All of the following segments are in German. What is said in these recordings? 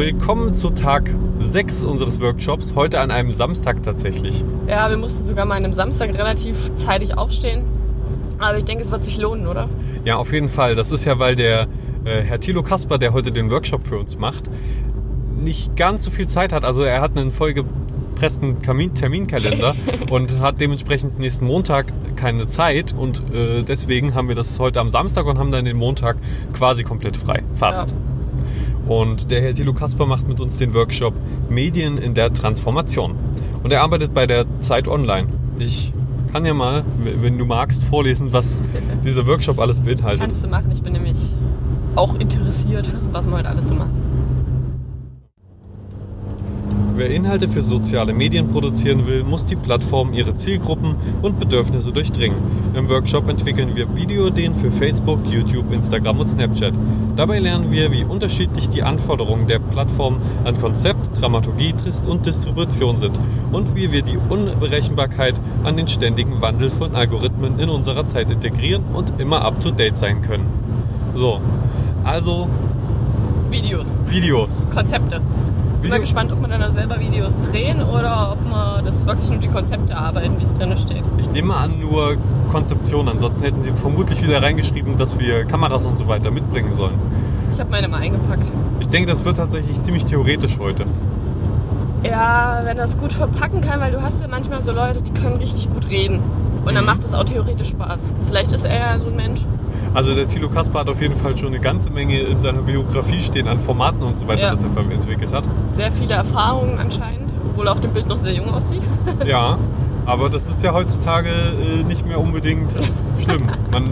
willkommen zu Tag 6 unseres Workshops, heute an einem Samstag tatsächlich. Ja, wir mussten sogar mal an einem Samstag relativ zeitig aufstehen. Aber ich denke, es wird sich lohnen, oder? Ja, auf jeden Fall. Das ist ja, weil der äh, Herr Thilo Kasper, der heute den Workshop für uns macht, nicht ganz so viel Zeit hat. Also er hat einen vollgepressten Kamin Terminkalender und hat dementsprechend nächsten Montag keine Zeit. Und äh, deswegen haben wir das heute am Samstag und haben dann den Montag quasi komplett frei. Fast. Ja. Und der Herr Thilo Kasper macht mit uns den Workshop Medien in der Transformation. Und er arbeitet bei der Zeit Online. Ich kann ja mal, wenn du magst, vorlesen, was dieser Workshop alles beinhaltet. Kannst du machen. Ich bin nämlich auch interessiert, was man heute alles so macht. Wer Inhalte für soziale Medien produzieren will, muss die Plattform ihre Zielgruppen und Bedürfnisse durchdringen. Im Workshop entwickeln wir Videoideen für Facebook, YouTube, Instagram und Snapchat. Dabei lernen wir, wie unterschiedlich die Anforderungen der Plattform an Konzept, Dramaturgie und Distribution sind und wie wir die Unberechenbarkeit an den ständigen Wandel von Algorithmen in unserer Zeit integrieren und immer up-to-date sein können. So, also Videos, Videos. Konzepte. Ich bin mal Video- gespannt, ob man dann selber Videos drehen oder ob man das wirklich nur die Konzepte arbeiten, wie es drin steht. Ich nehme an, nur Konzeption. Ansonsten hätten sie vermutlich wieder reingeschrieben, dass wir Kameras und so weiter mitbringen sollen. Ich habe meine mal eingepackt. Ich denke, das wird tatsächlich ziemlich theoretisch heute. Ja, wenn das gut verpacken kann, weil du hast ja manchmal so Leute, die können richtig gut reden. Und dann Mhm. macht es auch theoretisch Spaß. Vielleicht ist er ja so ein Mensch. Also der Thilo Kasper hat auf jeden Fall schon eine ganze Menge in seiner Biografie stehen an Formaten und so weiter, Ja. das er entwickelt hat. Sehr viele Erfahrungen anscheinend, obwohl er auf dem Bild noch sehr jung aussieht. Ja, aber das ist ja heutzutage äh, nicht mehr unbedingt schlimm. Man äh,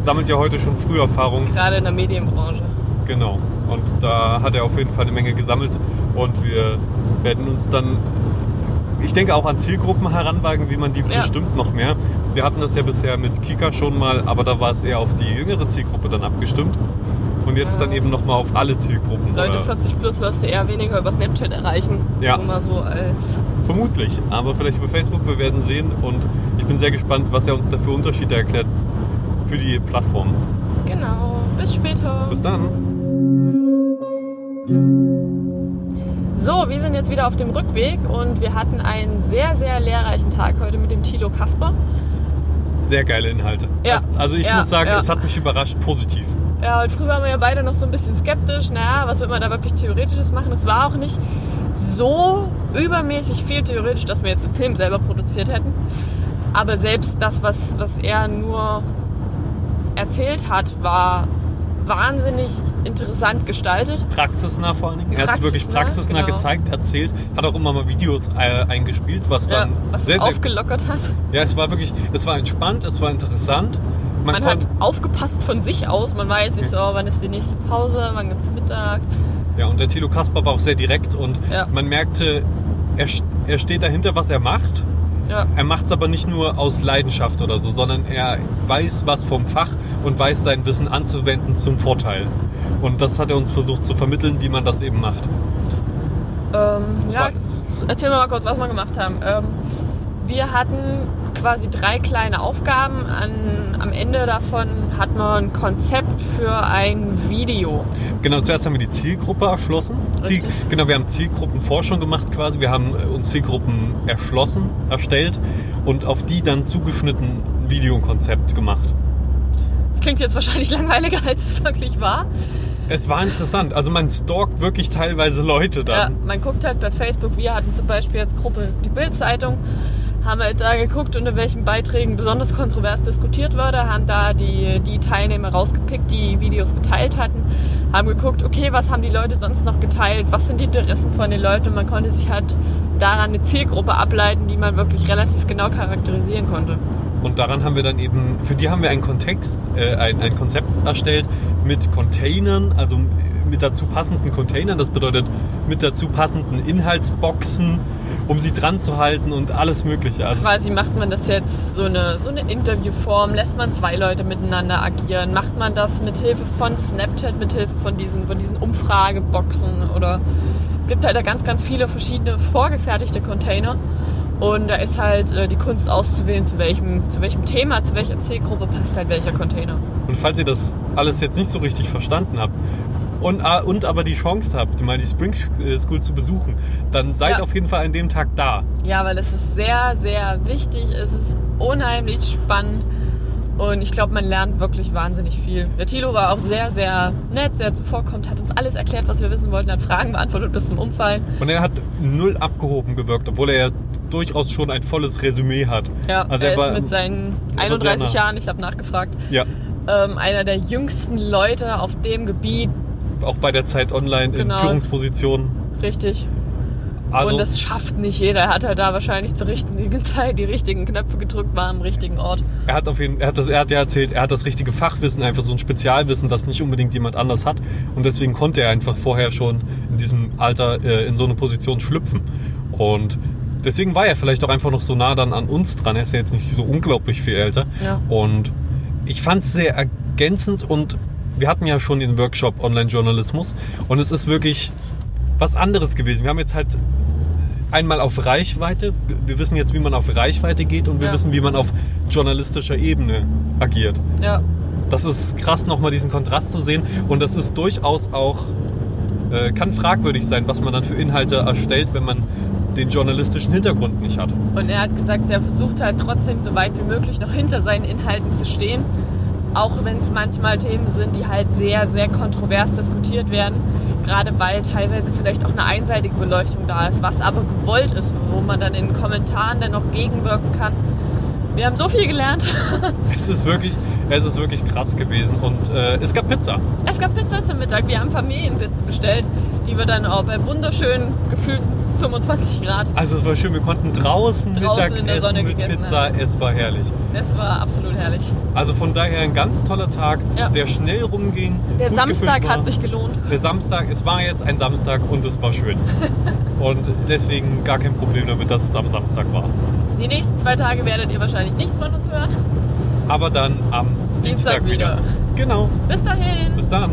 sammelt ja heute schon früh Erfahrungen. Gerade in der Medienbranche. Genau. Und da hat er auf jeden Fall eine Menge gesammelt. Und wir werden uns dann, ich denke, auch an Zielgruppen heranwagen, wie man die Ja. bestimmt noch mehr. Wir hatten das ja bisher mit Kika schon mal, aber da war es eher auf die jüngere Zielgruppe dann abgestimmt. Und jetzt Ja. dann eben nochmal auf alle Zielgruppen. Leute Oder- 40 plus wirst du eher weniger über Snapchat erreichen. Ja. Nur mal so als. Vermutlich, aber vielleicht über Facebook, wir werden sehen. Und ich bin sehr gespannt, was er uns da für Unterschiede erklärt für die Plattform. Genau. Bis später. Bis dann. So, wir sind jetzt wieder auf dem Rückweg und wir hatten einen sehr, sehr lehrreichen Tag heute mit dem Thilo Kasper. Sehr geile Inhalte. Ja. Also ich Ja, muss sagen, ja. es hat mich überrascht, positiv. Ja, und früher waren wir ja beide noch so ein bisschen skeptisch. Naja, was wird man da wirklich Theoretisches machen? Es war auch nicht so übermäßig viel theoretisch, dass wir jetzt einen Film selber produziert hätten. Aber selbst das, was, was er nur erzählt hat, war wahnsinnig interessant gestaltet. praxisnah vor allen Dingen. Er hat es wirklich Praxisnah, genau. gezeigt, erzählt, hat auch immer mal Videos äh, eingespielt, was Ja, dann was sehr, es sehr. aufgelockert hat. Ja, es war wirklich, es war entspannt, es war interessant. Man, Man hat aufgepasst von sich aus. Man weiß nicht so, wann ist die nächste Pause, wann gibt's Mittag. ja, und der Thilo Kasper war auch sehr direkt und Ja. man merkte, er, er steht dahinter, was er macht. Ja, Er macht es aber nicht nur aus Leidenschaft oder so, sondern er weiß was vom Fach und weiß sein Wissen anzuwenden zum Vorteil. Und das hat er uns versucht zu vermitteln, wie man das eben macht. ähm, ja erzähl mal kurz, was wir gemacht haben. Ähm, wir hatten quasi drei kleine Aufgaben. An, am Ende davon hatten wir ein Konzept für ein Video. Genau, zuerst haben wir die Zielgruppe erschlossen. Ziel, genau, wir haben Zielgruppenforschung gemacht quasi. Wir haben äh, uns Zielgruppen erschlossen, erstellt und auf die dann zugeschnitten ein Videokonzept gemacht. Das klingt jetzt wahrscheinlich langweiliger, als es wirklich war. Es war interessant. Also man stalkt wirklich teilweise Leute Ja, dann. man guckt halt bei Facebook. Wir hatten zum Beispiel jetzt Gruppe die Bild-Zeitung, haben halt da geguckt, unter welchen Beiträgen besonders kontrovers diskutiert wurde, haben da die, die Teilnehmer rausgepickt, die Videos geteilt hatten, haben geguckt, okay, was haben die Leute sonst noch geteilt, was sind die Interessen von den Leuten? Und man konnte sich halt daran eine Zielgruppe ableiten, die man wirklich relativ genau charakterisieren konnte. Und daran haben wir dann eben, für die haben wir einen Kontext, äh, ein, ein Konzept erstellt mit Containern, also mit dazu passenden Containern. Das bedeutet mit dazu passenden Inhaltsboxen, um sie dran zu halten und alles Mögliche. Also Quasi macht man das jetzt so eine, so eine Interviewform, lässt man zwei Leute miteinander agieren, macht man das mit Hilfe von Snapchat, mit Hilfe von diesen, von diesen Umfrageboxen oder es gibt halt da ganz, ganz viele verschiedene vorgefertigte Container und da ist halt äh, die Kunst auszuwählen, zu welchem, zu welchem Thema, zu welcher Zielgruppe passt halt welcher Container. Und falls ihr das alles jetzt nicht so richtig verstanden habt, und, äh, und aber die Chance habt, mal die Spring School zu besuchen, dann seid Ja. auf jeden Fall an dem Tag da. Ja, weil es ist sehr, sehr wichtig. Es ist unheimlich spannend. Und ich glaube, man lernt wirklich wahnsinnig viel. Der Thilo war auch sehr, sehr nett, sehr zuvorkommend, hat uns alles erklärt, was wir wissen wollten, hat Fragen beantwortet bis zum Umfallen. Und er hat null abgehoben gewirkt, obwohl er ja durchaus schon ein volles Resümee hat. Ja, Also er, er war- ist mit seinen er war sehr 31 nah. Jahren, ich habe nachgefragt, Ja, ähm, einer der jüngsten Leute auf dem Gebiet. auch bei der Zeit online Genau. in Führungspositionen. Richtig. Also, und das schafft nicht jeder. Er hat halt da wahrscheinlich zur richtigen Zeit die richtigen Knöpfe gedrückt, war am richtigen Ort. er hat auf jeden er hat das, er hat ja erzählt, er hat das richtige Fachwissen, einfach so ein Spezialwissen, das nicht unbedingt jemand anders hat. Und deswegen konnte er einfach vorher schon in diesem Alter äh, in so eine Position schlüpfen. Und deswegen war er vielleicht auch einfach noch so nah dann an uns dran. Er ist ja jetzt nicht so unglaublich viel älter. Ja. Und ich fand es sehr ergänzend und wir hatten ja schon den Workshop Online-Journalismus und es ist wirklich was anderes gewesen. Wir haben jetzt halt einmal auf Reichweite, wir wissen jetzt, wie man auf Reichweite geht und wir Ja. wissen, wie man auf journalistischer Ebene agiert. Ja, Das ist krass, nochmal diesen Kontrast zu sehen und das ist durchaus auch, äh, kann fragwürdig sein, was man dann für Inhalte erstellt, wenn man den journalistischen Hintergrund nicht hat. Und er hat gesagt, er versucht halt trotzdem so weit wie möglich noch hinter seinen Inhalten zu stehen. Auch wenn es manchmal Themen sind, die halt sehr, sehr kontrovers diskutiert werden. Gerade weil teilweise vielleicht auch eine einseitige Beleuchtung da ist, was aber gewollt ist, wo man dann in den Kommentaren dann noch gegenwirken kann. Wir haben so viel gelernt. Es ist wirklich, es ist wirklich krass gewesen und äh, es gab Pizza. Es gab Pizza zum Mittag. Wir haben Familienpizza bestellt. Die wird dann auch bei wunderschönen, gefühlten 25 Grad. Also es war schön, wir konnten draußen, Draußen Mittag in der Sonne mit gegessen Pizza, es war herrlich. Das war absolut herrlich. Also von daher ein ganz toller Tag, Ja. der schnell rumging. Der Samstag hat sich gelohnt. Der Samstag, es war jetzt ein Samstag und es war schön. und deswegen gar kein Problem damit, dass es am Samstag war. Die nächsten zwei Tage werdet ihr wahrscheinlich nicht von uns hören. Aber dann am Dienstag Dienstag, wieder. wieder. Genau. Bis dahin. Bis dann.